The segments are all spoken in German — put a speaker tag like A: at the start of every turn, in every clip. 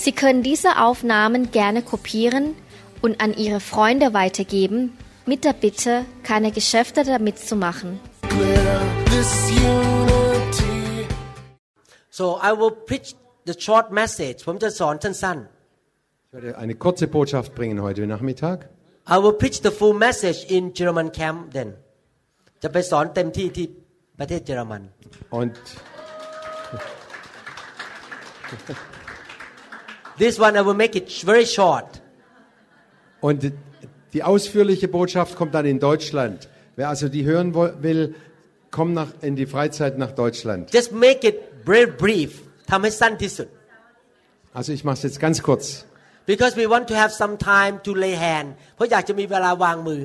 A: Sie können diese Aufnahmen gerne kopieren und an Ihre Freunde weitergeben, mit der Bitte, keine Geschäfte damit zu machen.
B: this unity.
C: So I will preach the short message ผมจะสอนสั้น
D: Ich werde eine kurze Botschaft bringen heute Nachmittag.
C: ๆ I will preach the full message in German camp then จะไปสอนเต็มที่ที่ประเทศเยอรมัน
D: Und
C: This one I will make it very short
D: Und die ausführliche Botschaft kommt dann in Deutschland. Wer also die hören wo- will, kommt nach, in die Freizeit nach Deutschland.
C: just make it very brief ทำให้สั้นที่สุด
D: Also ich mache es jetzt ganz kurz.
C: because we want to have some time to lay hand เพราะอยากจะมีเวลาวางมือ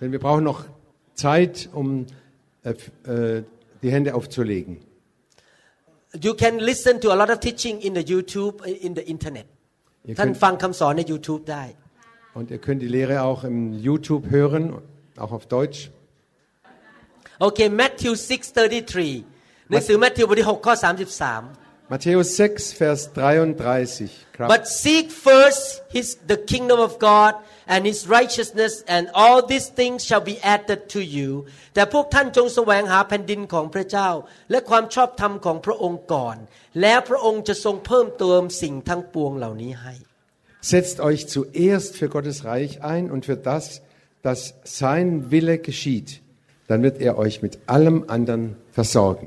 D: Denn wir brauchen noch Zeit, um äh, f- äh, die Hände aufzulegen.
C: you can listen to a lot of teaching in the YouTube in the internet
D: Ihr
C: ท่าน
D: könnt,
C: ฟังคำสอนใน YouTube ได้
D: und ihr könnt die Lehre auch im YouTube hören, auch auf Deutsch.
C: โอเค Matthew 6:33หนังสือ Matthew บทที่6ข้อ33
D: Matthäus 6, Vers 33. Kraft.
C: But seek first his the kingdom of God and his righteousness and all these things shall be added to you แต่พวกท่านจงแสวงหาแผ่นดินของพระเจ้า และความชอบธรรมของพระองค์ก่อน แล้วพระองค์จะทรงเพิ่มเติมสิ่งทั้งปวงเหล่านี้ให้
D: Setzt euch zuerst für Gottes Reich ein und für das, dass sein Wille geschieht. Dann wird er euch mit allem anderen versorgen.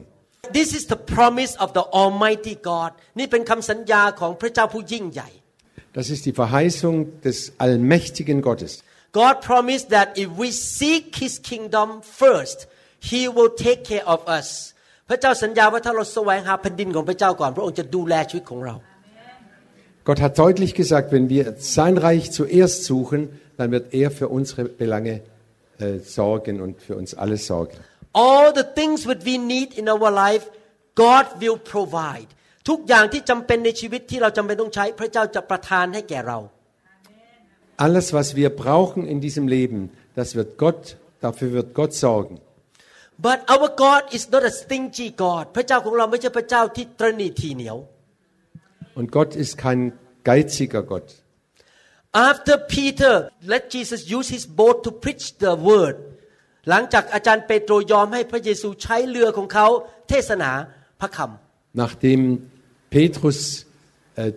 C: This is the promise of the Almighty God นี่เป็นคำสัญญาของพระเจ้าผู้ยิ่งใหญ่
D: Das ist die Verheißung des allmächtigen Gottes.
C: God promised that if we seek His kingdom first He will take care of us พระเจ้าสัญญาว่าถ้าเราแสวงหาแผ่นดินของพระเจ้าก่อน พระองค์จะดูแลชีวิตของเรา
D: Gott hat deutlich gesagt, wenn wir sein Reich zuerst suchen, dann wird er für unsere Belange äh, sorgen und für uns alles sorgen.
C: All the things that we need in our life God will provide ทุกอย่างที่จำเป็นในชีวิตที่เราจำเป็นต้องใช้ พระเจ้าจะประทานให้แก่เรา
D: Alles, was wir brauchen in diesem Leben, das wird Gott, dafür wird Gott sorgen.
C: but our God is not a stingy God พระเจ้าของเราไม่ใช่พระเจ้าที่ตรณีทีเหนียว
D: Und Gott ist kein geiziger Gott.
C: After Peter let Jesus use his boat to preach the word หลังจากอาจารย์เปโตรยอมให้พระเยซูใช้เรือของเขาเทศนาพระคำ
D: Nachdem Petrus äh,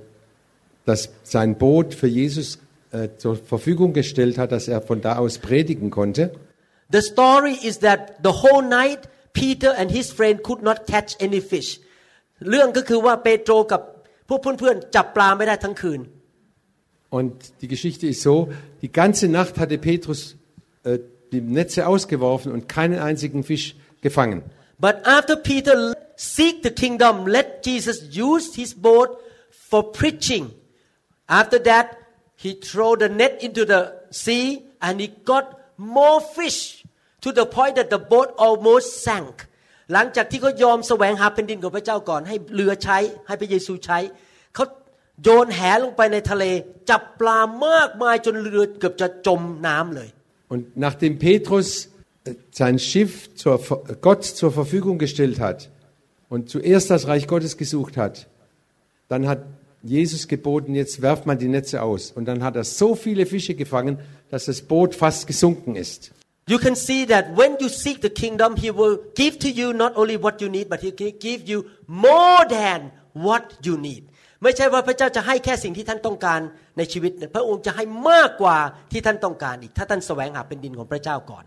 D: das, sein Boot für Jesus äh, zur Verfügung gestellt hat, dass er von da aus predigen konnte,
C: The story is that the whole night Peter and his friend could not catch any fish เรื่องก็คือว่าเปโตรกับพวกเพื่อนๆจับปลาไม่ได้ทั้งคืน
D: Und die Geschichte ist so, die ganze Nacht hatte Petrus äh, die Netze ausgeworfen und keinen einzigen Fisch gefangen.
C: But after Peter seek the kingdom let Jesus use his boat for preaching after that he throw the net into the sea and he got more fish to the point that the boat almost sank หลังจากที่เขายอมแสวงหาแผ่นดินของพระเจ้าก่อน ให้เรือใช้ให้พระเยซูใช้เขาโยนแหลงไปในทะเล จับปลามากมายจนเรือเกือบจะจมน้ำเลย
D: Und nachdem Petrus äh, sein Schiff zur, Gott zur Verfügung gestellt hat und zuerst das Reich Gottes gesucht hat, dann hat Jesus geboten, jetzt werft man die Netze aus. Und dann hat er so viele Fische gefangen, dass das Boot fast gesunken ist.
C: You can see that when you seek the kingdom, He will give to you not only what you need, but He will give you more than what you need. ไม่ใช่ว่าพระเจ้าจะให้แค่สิ่งที่ท่านต้องการในชีวิตนะพระองค์จะให้มากกว่าที่ท่านต้องการอีก ถ้าท่านแสวงหาเป็นดินของพระเจ้าก่อน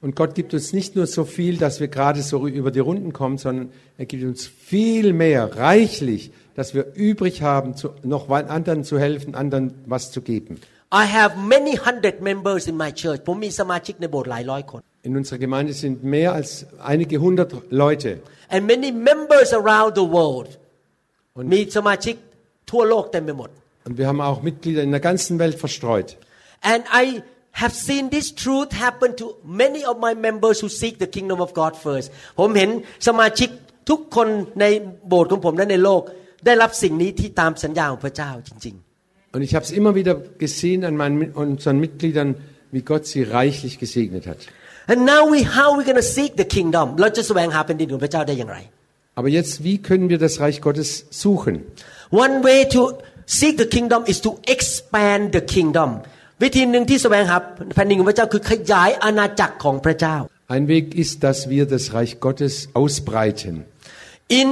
D: Und Gott gibt uns nicht nur so viel, dass wir gerade so über die Runden kommen, sondern er gibt uns viel mehr, reichlich, dass wir übrig haben, zu, noch anderen zu helfen, anderen was zu geben.
C: I have many hundred members in my church ผมมีสมาชิกในโบสถ์หลายร้อยคน
D: In unserer Gemeinde sind mehr als einige hundert Leute.
C: and many members around the world มีสมาชิกทั่วโลกเต็มไปหมด
D: Und wir haben auch Mitglieder in der ganzen Welt verstreut.
C: And I have seen this truth happen to many of my members who seek the kingdom of God first ผมเห็นสมาชิกทุกคนในโบสถ์ของผมและในโลก ได้รับสิ่งนี้ที่ตามสัญญาของพระเจ้าจริง
D: Und ich habe es immer wieder gesehen an meinen, unseren Mitgliedern, wie Gott sie reichlich gesegnet hat.
C: ๆ and now we how we gonna seek the kingdom เราจะแสวงหาแผ่นดินของพระเจ้าได้อย่างไร
D: Aber jetzt, wie können wir das Reich Gottes suchen?
C: One way to seek the kingdom is to expand the kingdom วิธีหนึ่งที่แสวงหาแผ่นดินของพระเจ้าคือขยายอาณาจักรของพระเจ้า
D: Ein Weg ist, dass wir das Reich Gottes ausbreiten.
C: In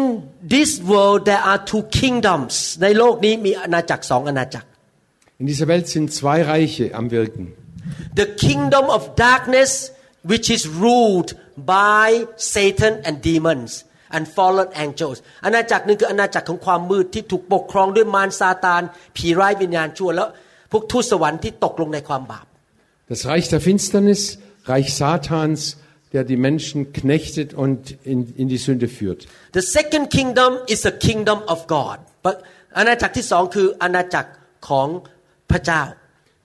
C: this world there are two kingdoms ในโลกนี้มีอาณาจักรสองอาณาจักร
D: In dieser Welt sind zwei Reiche am Wirken.
C: The kingdom of darkness which is ruled by Satan and demons and fallen angels อาณาจักรหนึ่งคืออาณาจักรของความมืดที่ถูกปกครองด้วยมารซาตาน ผีร้ายวิญญาณชั่วแล้วพวกทูตสวรรค์ที่ตกลงในความบาป
D: Das Reich der Finsternis, Reich Satans, der die Menschen knechtet und in, in die Sünde führt.
C: The second kingdom is the kingdom of God อาณาจักรที่สองคืออาณาจักรของพระเจ้า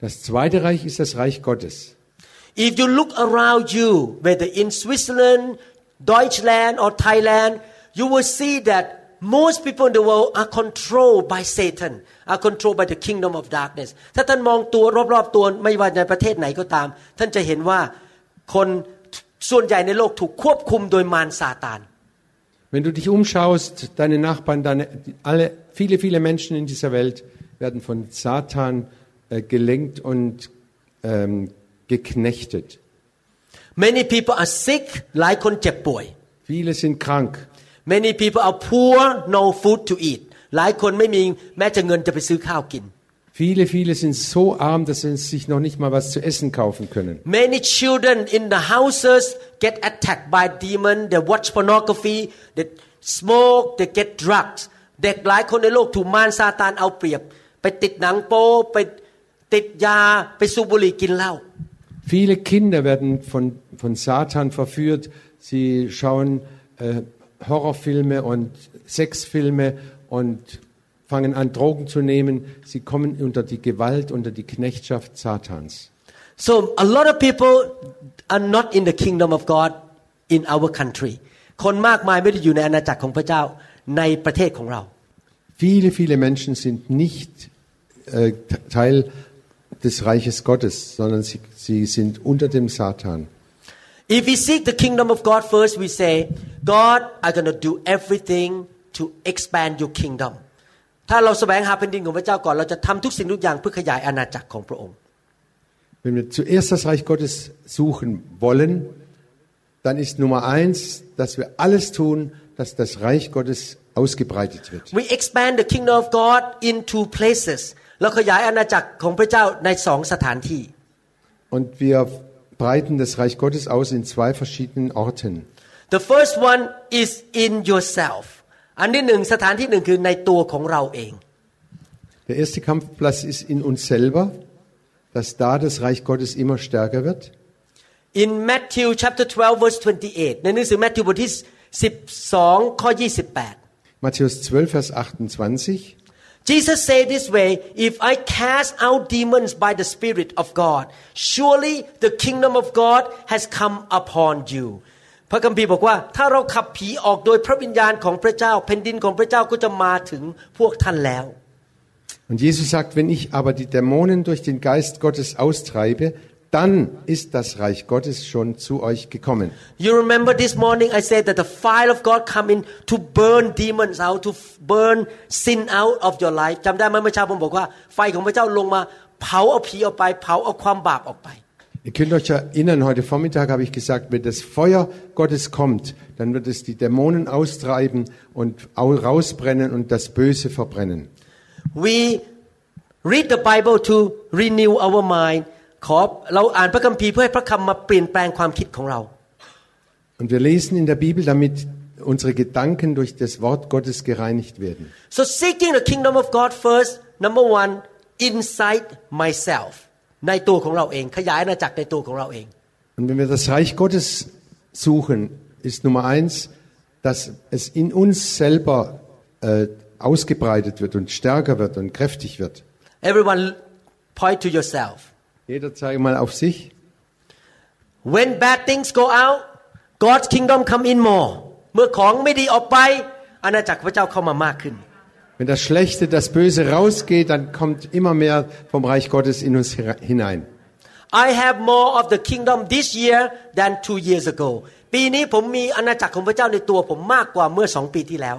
D: Das zweite Reich ist das Reich Gottes.
C: If you look around you, whether in Switzerland, Deutschland, or Thailand, you will see that most people in the world are controlled by Satan, are controlled by the kingdom of darkness. ถ้าท่านมองตัวรอบๆตัวไม่ว่าในประเทศไหนก็ตาม ท่านจะเห็นว่าคนส่วนใหญ่ในโลกถูกควบคุมโดยมารซาตาน
D: Wenn du dich umschaust, deine Nachbarn, deine, alle, viele, viele Menschen in dieser Welt werden von Satan äh, gelenkt und ähm, geknechtet.
C: Many people are sick หลายคนเจ็บป่วย
D: Viele sind krank.
C: Many people are poor no food to eat หลายคนไม่มีแม้จะเงินจะไปซื้อข้าวกิน
D: Viele, viele sind so arm, dass sie sich noch nicht mal was zu essen kaufen können.
C: Many children in the houses get attacked by demon. They watch pornography. They smoke. They get drugs. เด็กหลายคนในโลกถูกมารซาตานเอาเปรียบ ไปติดหนังโป๊ไปติดยา ไปสูบบุหรี่กินเหล้า
D: Viele Kinder werden von, von Satan verführt. Sie schauen äh, Horrorfilme und Sexfilme und fangen an, Drogen zu nehmen. Sie kommen unter die Gewalt, unter die Knechtschaft Satans.
C: So a lot of people are not in the kingdom of God in our country คนมากมายไม่ได้อยู่ในอาณาจักรของพระเจ้าในประเทศของเรา
D: Viele, viele Menschen sind nicht äh, Teil des Reiches Gottes, sondern sie, sie sind unter dem Satan.
C: If we seek the kingdom of God first, we say, God, I'm going to do everything to expand your kingdom. ถ้าเราแสวงหาแผ่นดินของพระเจ้าก่อน เราจะทำทุกสิ่งทุกอย่างเพื่อขยายอาณาจักรของพระองค์
D: Wenn wir zuerst das Reich Gottes suchen wollen, dann ist Nummer eins, dass wir alles tun, dass das Reich Gottes ausgebreitet wird.
C: We expand the kingdom of God in two places เราขยายอาณาจักรของพระเจ้าในสองสถานที่
D: Und wir breiten das Reich Gottes aus in zwei verschiedenen Orten.
C: The first one is in yourself อันที่หนึ่งสถานที่หนึ่งคือในตัวของเราเอง
D: Der erste Kampfplatz ist in uns selber, dass da das Reich Gottes immer stärker wird.
C: In Matthew chapter 12 verse 28 ในหนังสือแมทธิวบทที่ 12 ข้อ 28
D: Matthäus 12, Vers 28.
C: Jesus said this way if I cast out demons by the Spirit of God surely the kingdom of God has come upon you พระคัมภีร์บอกว่า ถ้าเราขับผีออกโดยพระวิญญาณของพระเจ้า แผ่นดินของพระเจ้าก็จะมาถึงพวกท่านแล้ว
D: Und Jesus sagt, wenn ich aber die Dämonen durch den Geist Gottes austreibe, dann ist das Reich Gottes schon zu euch gekommen.
C: You remember this morning I said that the fire of God come in to burn demons out to burn sin out of your life จำได้ไหมเมื่อเช้าผมบอกว่า ไฟของพระเจ้าลงมาเผาเอาผีออกไป เผาเอาความบาปออกไป
D: Ihr könnt euch erinnern, heute Vormittag habe ich gesagt, wenn das Feuer Gottes kommt, dann wird es die Dämonen austreiben und au- rausbrennen und das Böse verbrennen.
C: We read the Bible to renew our mind ขอเราอ่านพระคัมภีร์เพื่อให้พระคำมาเปลี่ยนแปลงความคิดของเรา
D: Und wir lesen in der Bibel, damit unsere Gedanken durch das Wort Gottes gereinigt werden.
C: so seeking the kingdom of God first number one inside myself ในตัวของเราเอง ขยายอาณาจักรในตัวของเราเอง
D: Und wenn wir das Reich Gottes suchen, ist Nummer eins, dass es in uns selber äh, ausgebreitet wird und stärker wird und kräftig wird.
C: Everyone point to yourself.
D: Jeder zeige mal auf sich.
C: When bad things go out God's kingdom come in more เมื่อของไม่ดีออกไปอาณาจักรพระเจ้าเข้ามามากขึ้น
D: Wenn das Schlechte, das Böse rausgeht, dann kommt immer mehr vom Reich Gottes in uns hera- hinein.
C: I have more of the kingdom this year than two years ago ปีนี้ผมมีอาณาจักรของพระเจ้าในตัวผมมากกว่าเมื่อสองปีที่แล้ว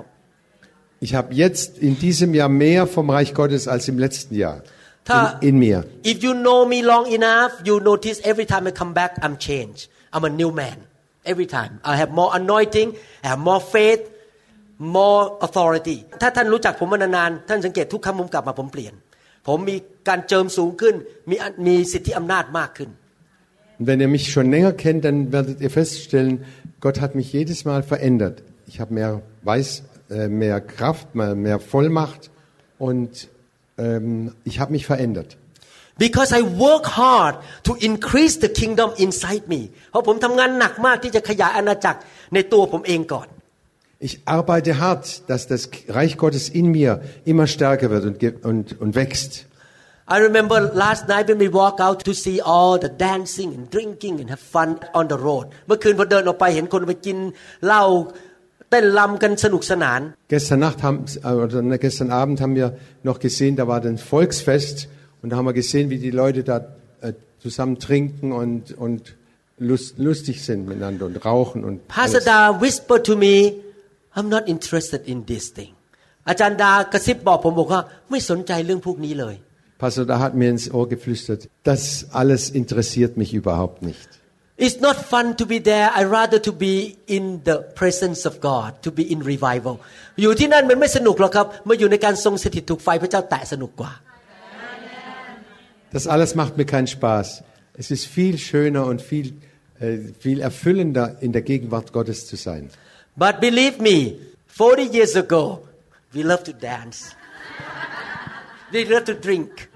D: Ich habe jetzt in diesem Jahr mehr vom Reich Gottes als im letzten Jahr
C: Ta-
D: in, in mir.
C: If you know me long enough you notice every time I come back I'm changed I'm a new man every time I have more anointing I have more faith more authority ถ้าท่านรู้จักผมมานานๆท่านสังเกตทุกครั้งผมกลับมาผมเปลี่ยน ผมมีการเจิมสูงขึ้น มีมีสิทธิอำนาจมากขึ้น
D: Und wenn ihr mich schon länger kennt, dann werdet ihr feststellen, Gott hat mich jedes Mal verändert. Ich habe mehr Weiß, äh, mehr Kraft, mehr, mehr Vollmacht und ähm, ich habe mich verändert.
C: because I work hard to increase the kingdom inside me เพราะผมทำงานหนักมากที่จะขยายอาณาจักรในตัวผมเองก่อน
D: Ich arbeite hart, dass das Reich Gottes in mir immer stärker wird und, ge- und, und wächst.
C: I remember last night when we walk out to see all the dancing and drinking and have fun on the road เมื่อคืนพอเดินออกไปเห็นคนไปกินเหล้า เต้นรำกันสนุกสนาน
D: Gestern Nacht haben, äh, oder ne, gestern Abend haben wir noch gesehen, da war ein Volksfest und da haben wir gesehen, wie die Leute da äh, zusammen trinken und, und lust, lustig sind miteinander und rauchen und
C: พาส
D: alles.
C: ดา whisper to me I'm not interested in this thing อาจารย์ดากระซิบบอกผมบอกว่าไม่สนใจเรื่องพวกนี้เลย
D: Pastor, da hat mir ins Ohr geflüstert, das alles interessiert mich überhaupt nicht.
C: It's not fun to be there I rather to be in the presence of God to be in revival อยู่ที่นั่นมันไม่สนุกหรอกครับมาอยู่ในการทรงสถิตถูกไฟพระเจ้าแตะสนุกกว่า
D: Das alles macht mir keinen Spaß. Es ist viel schöner und viel, äh, viel erfüllender, in der Gegenwart Gottes zu sein.
C: But believe me, 40 years ago, we love to dance. we love to drink.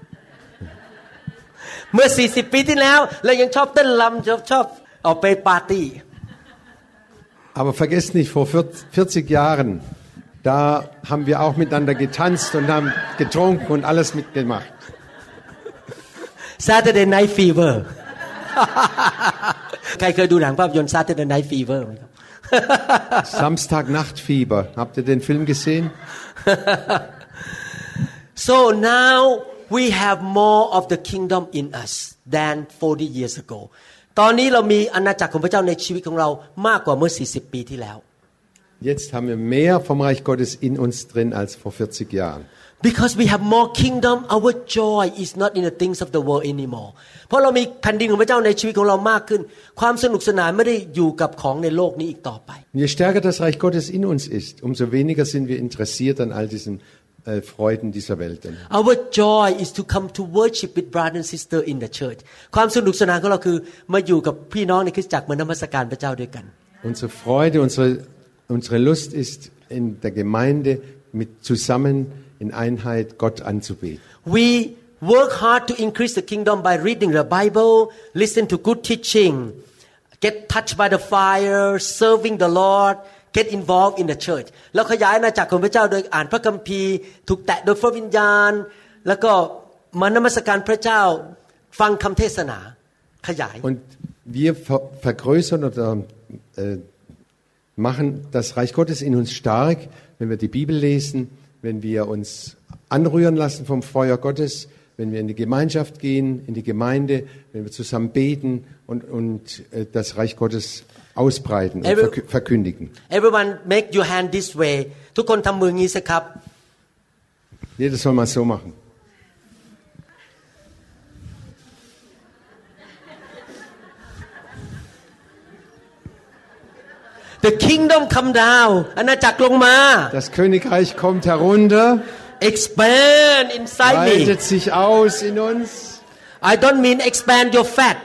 C: เมื่อ 40 ปีที่แล้วเรายังชอบเต้นรำชอบชอบออกไปปาร์ตี้
D: Aber vergesst nicht, vor 40 Jahren, da haben wir auch miteinander getanzt und haben getrunken und alles mitgemacht.
C: Saturday Night Fever ใครเคยดูหนังภาพยนตร์ Saturday Night Fever ไหมครับ
D: Samstagnachtfieber. Habt ihr den Film gesehen?
C: So now we have more of the kingdom in us than 40 years ago ตอนนี้เรามีอาณาจักรของพระเจ้าในชีวิตของเรามากกว่าเมื่อ 40 ปีที่แล้ว
D: Jetzt haben wir mehr vom Reich Gottes in uns drin als vor 40 Jahren.
C: Because we have more kingdom our joy is not in the things of the world anymore เพราะเรามีแผ่นดินของพระเจ้าในชีวิตของเรามากขึ้น ความสนุกสนานไม่ได้อยู่กับของในโลกนี้อีกต่อไป
D: Und je stärker das Reich Gottes in uns ist, umso weniger sind wir interessiert an all diesen äh, Freuden dieser Welt.
C: Our joy is to come to worship with brother and sister in the church ความสนุกสนานของเราคือมาอยู่กับพี่น้องในคริสตจักรมานมัสการพระเจ้าด้วยกัน
D: Unsere Freude, unsere, unsere Lust ist, in der Gemeinde mit zusammen in Einheit Gott anzubeten.
C: We work hard to increase the kingdom by reading the Bible, listen to good teaching, get touched by the fire, serving the Lord, get involved in the church แล้วขยายอาณาจักรของพระเจ้าโดยอ่านพระคัมภีร์ ถูกแตะโดยพระวิญญาณ แล้วก็มานมัสการพระเจ้า ฟังคำเทศนา ขยาย
D: Und wir ver vergrößern oder äh, machen das Reich Gottes in uns stark, wenn wir die Bibel lesen, wenn wir uns anrühren lassen vom Feuer Gottes, wenn wir in die Gemeinschaft gehen, in die Gemeinde, wenn wir zusammen beten und, und äh, das Reich Gottes ausbreiten und
C: Every-
D: verkü verkündigen.
C: Everyone make your hand this way ทุกคนทำมืออย่างนี้สิครับ
D: Jeder soll mal so machen.
C: The kingdom come down อาณาจักรลงมา
D: Das Königreich kommt herunter,
C: expand inside me
D: breitet sich aus in uns.
C: I don't mean expand your fat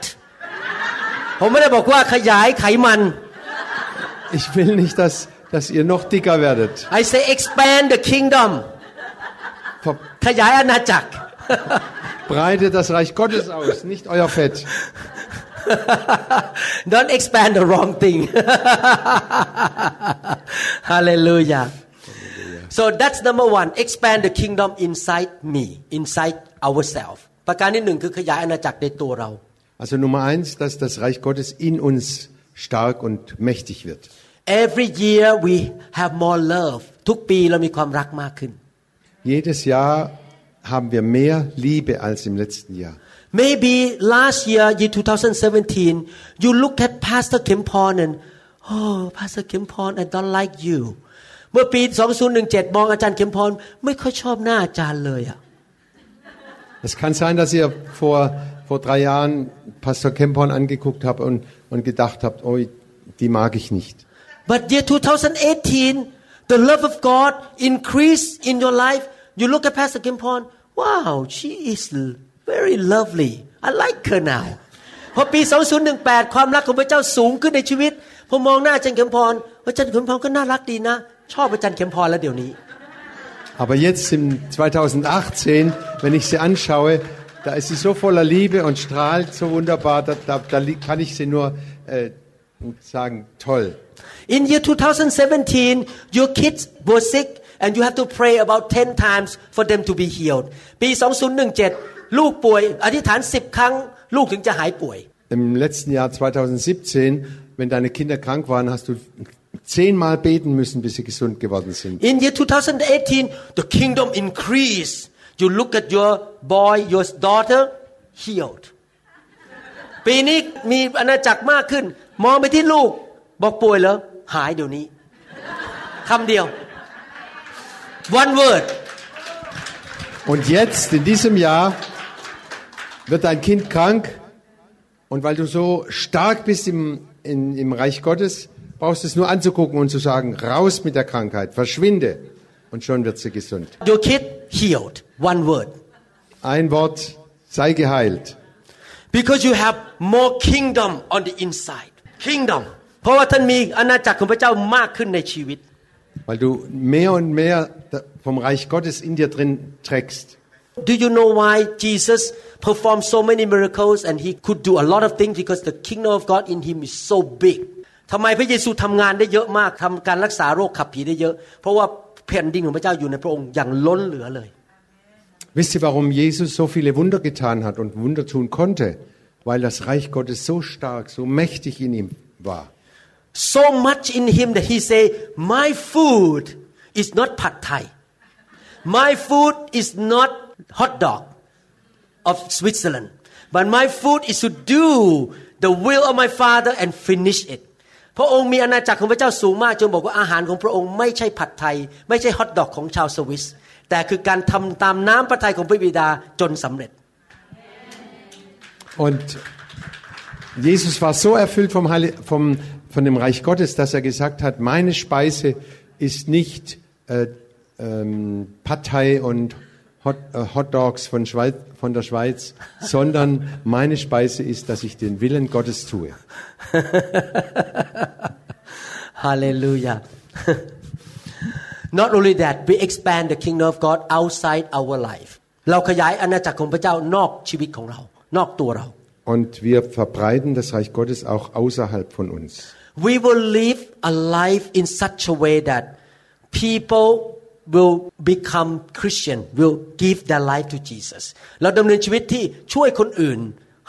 C: ผมไม่ได้บอกว่าขยายไขมัน
D: Ich will nicht, dass, dass ihr noch dicker werdet.
C: I say expand the kingdom
D: Ver-
C: ขยายอาณาจักร
D: Breitet das Reich Gottes aus, nicht euer Fett.
C: don't expand the wrong thing hallelujah so that's number one expand the kingdom inside me inside ourselves ประการที่หนึ่งคือขยายอาณาจักรในตัวเรา
D: Also Nummer eins, dass das Reich Gottes in uns stark und mächtig wird.
C: Every year we have more love ทุกปีเรามีความรักมากขึ้น
D: Jedes Jahr haben wir mehr Liebe als im letzten Jahr.
C: Maybe last year, year 2017, you look at Pastor Kempon and, oh, Pastor Kempon, I don't like you. เมื่อปี 2017 มองอาจารย์เข็มพรไม่ค่อยชอบหน้าอาจารย์เลยอะ
D: Es kann sein, dass ihr vor, vor drei Jahren Pastor Kempon angeguckt habt und, und gedacht habt, oh, die mag ich nicht.
C: But year 2018, the love of God increased in your life. You look at Pastor Kempon, wow, she is l- very lovely. I like her now. พอปี 2018 ความรักของพระเจ้าสูงขึ้นในชีวิตพอมองหน้าอาจารย์เข็มพรอาจารย์เข็มพรก็น่ารักดีนะ ชอบอาจารย์เข็มพรแล้วเดี๋ยวนี้
D: Aber jetzt im 2018, wenn ich sie anschaue, da ist sie so voller Liebe und strahlt so wunderbar, da, da, da li- kann ich sie nur äh, sagen, toll.
C: In year 2017, your kids were sick and you have to pray about 10 times for them to be healed. ปี 2017 ลูกป่วย อธิษฐาน 10 ครั้ง ลูกถึงจะหายป่วย
D: Im letzten Jahr 2017, wenn deine Kinder krank waren, hast du zehnmal beten müssen, bis sie gesund geworden sind.
C: In year 2018, the kingdom increased. You look at your boy, your daughter, healed. ปีนี้มีอาณาจักรมากขึ้น มองไปที่ลูก บอกป่วยเหรอหายเดี๋ยวนี้คำเดียว one word
D: Und jetzt, in diesem Jahr, wird dein Kind krank und weil du so stark bist im, in, im Reich Gottes, brauchst du es nur anzugucken und zu sagen, raus mit der Krankheit, verschwinde und schon wird sie gesund.
C: your kid healed one word
D: Ein Wort, sei geheilt.
C: because you have more kingdom on the inside kingdom เพราะว่าท่านมีอาณาจักรของพระเจ้ามากขึ้นในชีวิต
D: Weil du mehr und mehr da- vom Reich Gottes in dir drin trägst.
C: Do you know why Jesus performed so many miracles and he could do a lot of things because the kingdom of God in him is so big ทำไมพระเยซูทำงานได้เยอะมากทำการรักษาโรคขับผีได้เยอะ เพราะว่า แผ่นดินของพระเจ้าอยู่ในพระองค์อย่างล้นเหลือเลย
D: Wisst ihr, warum Jesus so viele Wunder getan hat und Wunder tun konnte? Weil das Reich Gottes so stark, so mächtig in ihm war.
C: so much in him that he say my food is not pad thai my food is not hot dog of Switzerland but my food is to do the will of my father and finish it พระองค์มีอาณาจักรของพระเจ้าสูงมากจนบอกว่าอาหารของพระองค์ไม่ใช่ผัดไทย ไม่ใช่ฮอทดอกของชาวสวิส แต่คือการทำตามน้ำพระทัยของพระบิดาจนสำเร็จ
D: Und Jesus war so erfüllt vom, Heil- vom, von dem Reich Gottes, dass er gesagt hat, meine Speise ist nicht äh, ähm, Partei und Hot, äh, Hot Dogs von, Schweiz, von der Schweiz, sondern meine Speise ist, dass ich den Willen Gottes tue.
C: Hallelujah. Not only that, we expand the kingdom of God outside our life. เราขยายอาณาจักรของพระเจ้านอกชีวิตของเรา นอกตัวเรา
D: Und wir verbreiten das Reich Gottes auch außerhalb von uns.
C: We will live a life in such a way that people will become Christian, will give their life to Jesus. เราดำเนินชีวิตที่ช่วยคนอื่น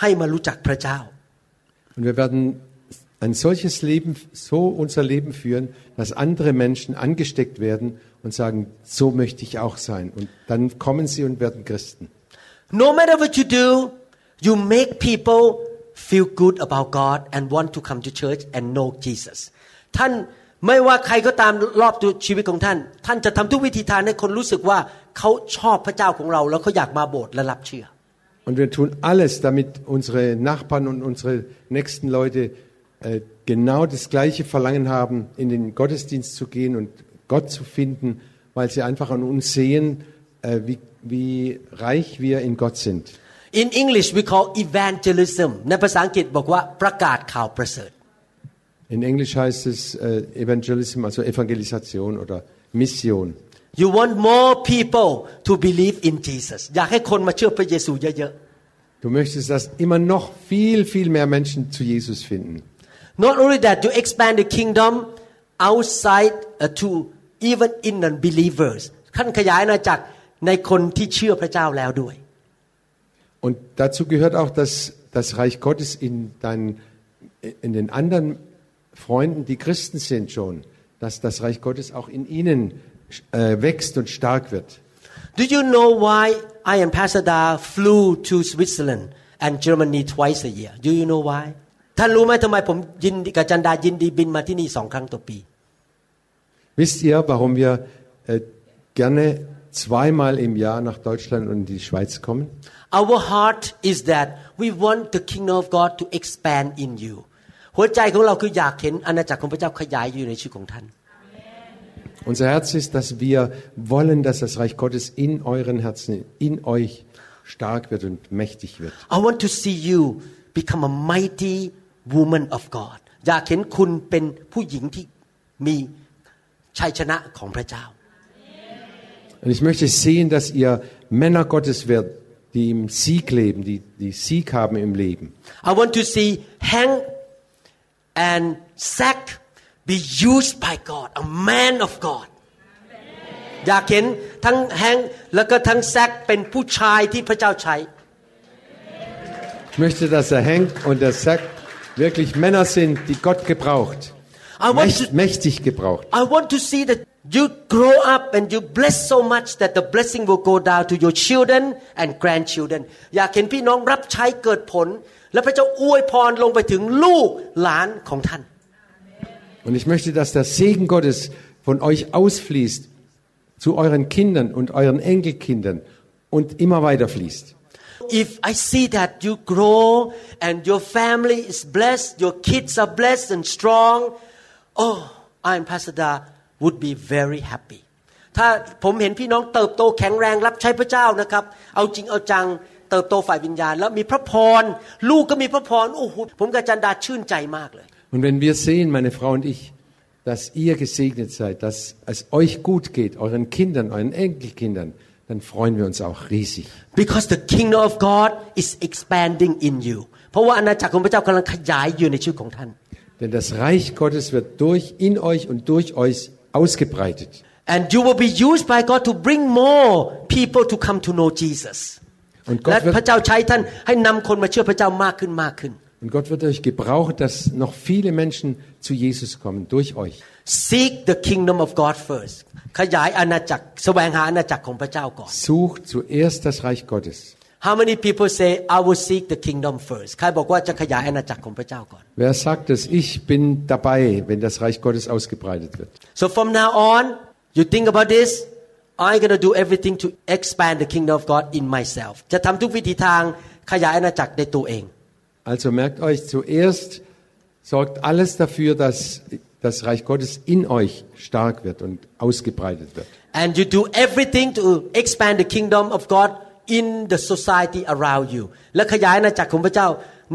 C: ให้มารู้จักพระเจ้า
D: Und wir werden ein solches Leben, so unser Leben führen, dass andere Menschen angesteckt werden und sagen, so möchte ich auch sein. Und dann kommen sie und werden Christen.
C: No matter what you do, you make people feel good about God and want to come to church and know Jesus. ท่าน ไม่ว่าใครก็ตามรอบตัวชีวิตของท่าน ท่านจะทำทุกวิธีทางให้คนรู้สึกว่าเขาชอบพระเจ้าของเรา แล้วเขาอยากมาโบสถ์และรับเชื่อ
D: Und wir tun alles, damit unsere Nachbarn und unsere nächsten Leute äh, genau das gleiche Verlangen haben, in den Gottesdienst zu gehen und Gott zu finden, weil sie einfach an uns sehen, äh, wie, wie reich wir in Gott sind.
C: In English we call evangelism ในภาษาอังกฤษบอกว่าประกาศข่าวประเสริฐ
D: In Englisch heißt es äh, Evangelism, also Evangelisation oder Mission.
C: You want more people to believe in Jesus อยากให้คนมาเชื่อพระเยซูเยอะ
D: Du möchtest, dass immer noch viel, viel mehr Menschen zu Jesus finden.
C: ๆ Not only that you expand the kingdom outside uh, to even in non believers ท่านขยายอาณาจักรในคนที่เชื่อพระเจ้าแล้วด้วย
D: Und dazu gehört auch, dass das Reich Gottes in, deinen, in den anderen Freunden, die Christen sind schon, dass das Reich Gottes auch in ihnen äh, wächst und stark wird.
C: Do you know why I and Pastor Da flew to Switzerland and Germany twice a year? Do you know why? ท่านรู้ไหมทำไมผมยินดีกับจันดายินดีบินมาที่นี่สองครั้งต่อปี
D: Wisst ihr, warum wir äh, gerne zweimal im Jahr nach Deutschland und in die Schweiz kommen?
C: Our heart is that we want the kingdom of God to expand in you หัวใจของเราคืออยากเห็นอาณาจักรของพระเจ้าขยายอยู่ในชีวิตของท่าน
D: Unser Herz ist, dass wir wollen, dass das Reich Gottes in euren Herzen, in euch stark wird und mächtig wird.
C: I want to see you become a mighty woman of God อยากเห็นคุณเป็นผู้หญิงที่มีชัยชนะของพระเจ้า
D: Und ich möchte sehen, dass ihr Männer Gottes werdet, die im Sieg leben, die, die Sieg haben im Leben.
C: I want to see Hank and Zach be used by God a man of God อยากเห็นทั้งแฮงแล้วก็ทั้งแซกเป็นผู้ชายที่พระเจ้าใช้
D: Ich möchte, dass der Hank und der Sack wirklich Männer sind, die Gott gebraucht.
C: I want
D: Mächt,
C: to,
D: mächtig gebraucht.
C: I want to see that you grow up and you bless so much that the blessing will go down to your children and grandchildren อยากเห็นพี่น้องรับใช้เกิดผล และพระเจ้าอวยพรลงไปถึงลูกหลานของท่าน
D: Und ich möchte, dass der Segen Gottes von euch ausfließt zu euren Kindern und euren Enkelkindern und immer weiter fließt.
C: If I see that you grow and your family is blessed, your kids are blessed and strong, oh, I and Pastor Da would be very happy. ถ้าผมเห็นพี่น้องเติบโตแข็งแรงรับใช้พระเจ้านะครับ เอาจริงเอาจังเติบโตฝ่ายวิญญาณ แล้วมีพระพร ลูกก็มีพระพร โอ้โห ผมกับจันดาชื่นใจมากเลย
D: Und wenn wir sehen, meine Frau und ich, dass ihr gesegnet seid, dass es euch gut geht, euren Kindern, euren Enkelkindern, dann freuen wir uns auch riesig.
C: because the kingdom of God is expanding in you เพราะว่าอาณาจักรของพระเจ้ากำลังขยายอยู่ในชีวิตของท่าน
D: Denn das Reich Gottes wird durch, in euch und durch euch ausgebreitet.
C: and you will be used by God to bring more people to come to know Jesus
D: Und
C: และ
D: Gott
C: พระ
D: wird,
C: เจ้าใช้ท่านให้นำคนมาเชื่อพระเจ้ามากขึ้นมากขึ้น
D: und Gott wird euch gebrauchen, dass noch viele Menschen zu Jesus kommen, durch euch.
C: seek the kingdom of God first ขยายอาณาจักรแสวงหาอาณาจักรของพระเจ้าก่อน
D: Sucht zuerst das Reich Gottes.
C: How many people say I will seek the kingdom first ใครบอกว่าจะขยายอาณาจักรของพระเจ้าก่อน
D: Wer sagt es? Ich bin dabei, wenn das Reich Gottes ausgebreitet wird.
C: So from now on, you think about this. I'm gonna do everything to expand the kingdom of God in myself. จะทำทุกวิธีทางขยายอาณาจักรในตัวเอง
D: Also merkt euch, zuerst sorgt alles dafür, dass das Reich Gottes in euch stark wird und ausgebreitet wird.
C: And you do everything to expand the kingdom of God in the society around you. และขยายอาณาจักรของพระเจ้า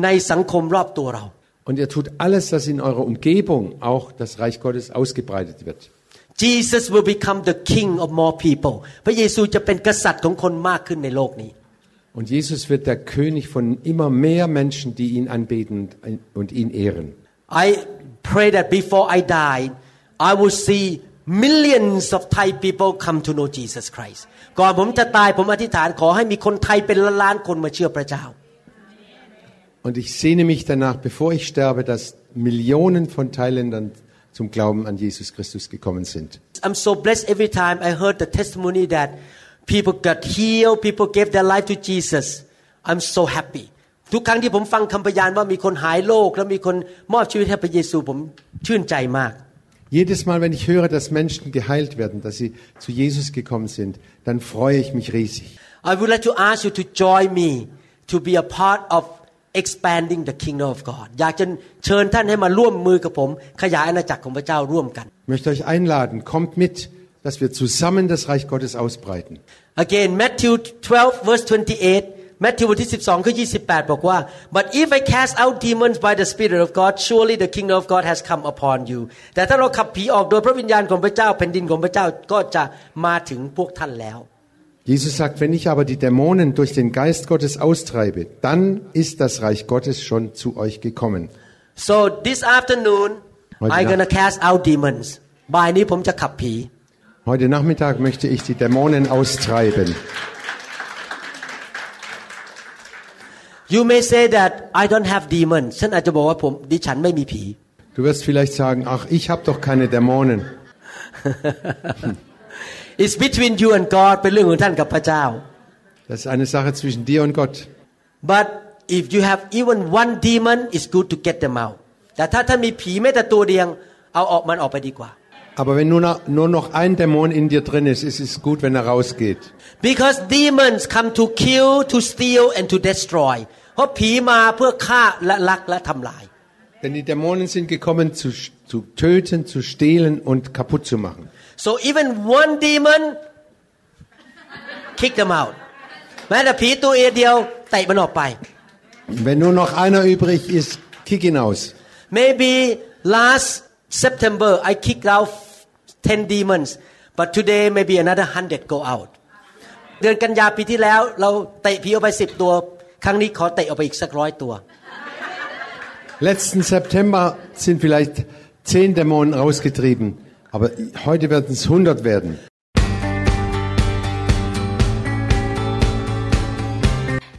C: ในสังคมรอบตัวเรา
D: Und ihr tut alles, dass in eurer Umgebung auch das Reich Gottes ausgebreitet wird.
C: Jesus will become the king of more people. พระเยซูจะเป็นกษัตริย์ของคนมากขึ้นในโลกนี้
D: Und Jesus wird der König von immer mehr Menschen, die ihn anbeten und ihn ehren.
C: I pray that before I die, I will see millions of Thai people come to know Jesus Christ. ก่อนผมจะตายผมอธิษฐานขอให้มีคนไทยเป็นล้านๆคนมาเชื่อพระเจ้า
D: Und ich sehne mich danach, bevor ich sterbe, dass Millionen von Thailändern zum Glauben an Jesus Christus gekommen sind.
C: I'm so blessed every time I heard the testimony that people got healed, people gave their life to Jesus. I'm so happy. ทุกครั้งที่ผมฟังคำพยานว่ามีคนหายโรคและมีคนมอบชีวิตให้พระเยซูผมชื่นใจมาก
D: Jedes Mal, wenn ich höre, dass Menschen geheilt werden, dass sie zu Jesus gekommen sind, dann freue ich mich riesig.
C: I would like to ask you to join me to be a part of expanding the kingdom of God อยากจะเชิญท่านให้มาร่วมมือกับผม ขยายอาณาจักรของพระเจ้าร่วมกัน
D: Ich möchte euch einladen, kommt mit, dass wir zusammen das Reich Gottes ausbreiten.
C: Again Matthew 12 verse 28 Matthew บทที่ 12ข้อ28 บอกว่า but if I cast out demons by the Spirit of God surely the kingdom of God has come upon you แต่ถ้าเราขับผีออกโดยพระวิญญาณของพระเจ้าแผ่นดินของพระเจ้าก็จะมาถึงพวกท่านแล้ว
D: Jesus sagt, wenn ich aber die Dämonen durch den Geist Gottes austreibe, dann ist das Reich Gottes schon zu euch gekommen.
C: so this afternoon
D: Heute
C: I'm
D: Nacht.
C: gonna cast out demons บ่ายนี้ผมจะขับผี
D: Heute Nachmittag möchte ich die Dämonen austreiben.
C: You may say that I don't have demons ฉันอาจจะบอกว่าผมดิฉันไม่มีผี
D: Du wirst vielleicht sagen, ach, ich habe doch keine Dämonen.
C: It's between you and God เป็นเรื่องของท่านกับพระเจ้า
D: Das ist eine Sache zwischen dir und Gott.
C: But if you have even one demon it's good to get them out แต่ถ้าท่านมีผีแม้แต่ตัวเดียวเอาออกมันออกไปดีกว่า
D: Aber wenn nur noch, nur noch ein Dämon in dir drin ist, ist es gut, wenn er rausgeht.
C: Because demons come to kill to steal and to destroy เพราะผีมาเพื่อฆ่าและลักและทำลาย
D: Denn die Dämonen sind gekommen, zu, zu töten, zu stehlen und kaputt zu machen.
C: so even one demon kick them out แม้แต่ผีตัวเดียวเตะมันออกไป
D: Wenn nur noch einer übrig ist, kick ihn aus.
C: maybe last September I kicked out 10 demons but today maybe another 100 go out เดือนกันยาปีที่แล้ว เราเตะผีออกไป 10 ตัว ครั้งนี้ขอเตะออกไปอีกสักร้อยตัว
D: Letzten September sind vielleicht zehn Dämonen rausgetrieben, aber heute werden es 100 werden.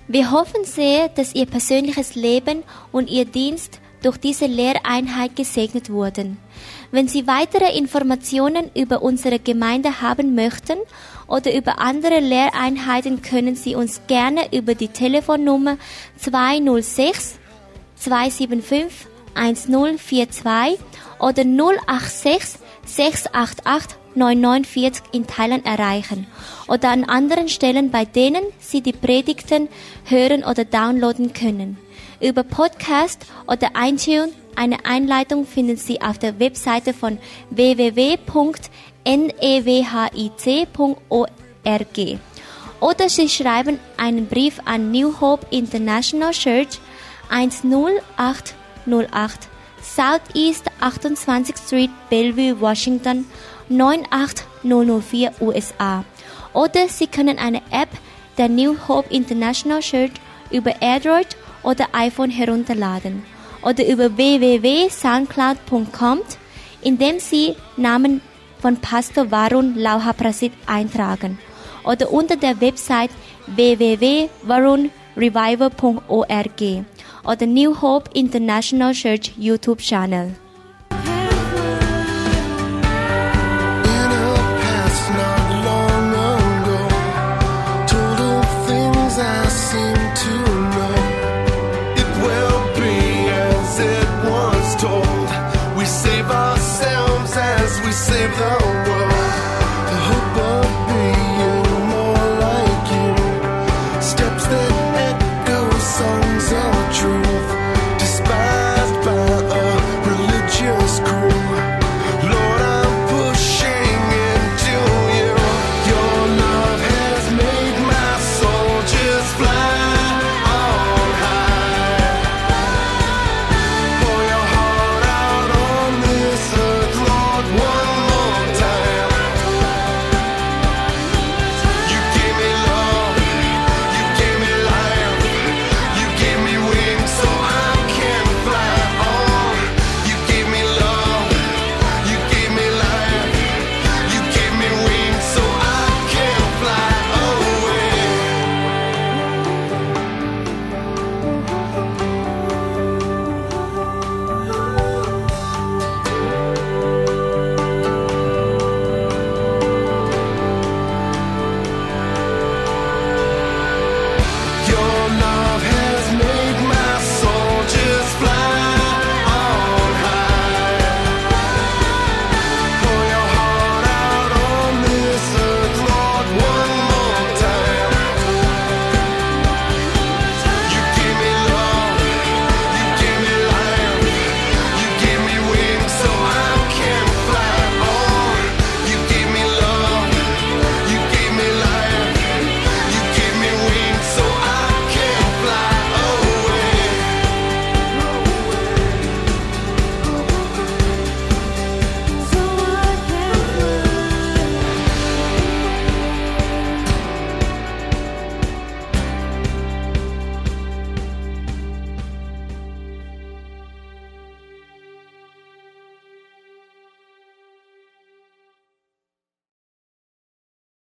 A: Wir hoffen sehr, dass Ihr persönliches Leben und Ihr Dienst durch diese Lehreinheit gesegnet wurden. Wenn Sie weitere Informationen über unsere Gemeinde haben möchten oder über andere Lehreinheiten, können Sie uns gerne über die Telefonnummer 206 275 1042 oder 086 688 949 in Thailand erreichen oder an anderen Stellen, bei denen Sie die Predigten hören oder downloaden können. Über Podcast oder iTunes eine Einleitung finden Sie auf der Webseite von www.newhic.org. Oder Sie schreiben einen Brief an New Hope International Church 10808 Southeast 28th Street, Bellevue, Washington 98004 USA. Oder Sie können eine App der New Hope International Church über Android oder iPhone herunterladen oder über www.soundcloud.com, indem Sie Namen von Pastor Varun Lauhaprasit eintragen oder unter der Website www.varunrevival.org oder New Hope International Church YouTube Channel.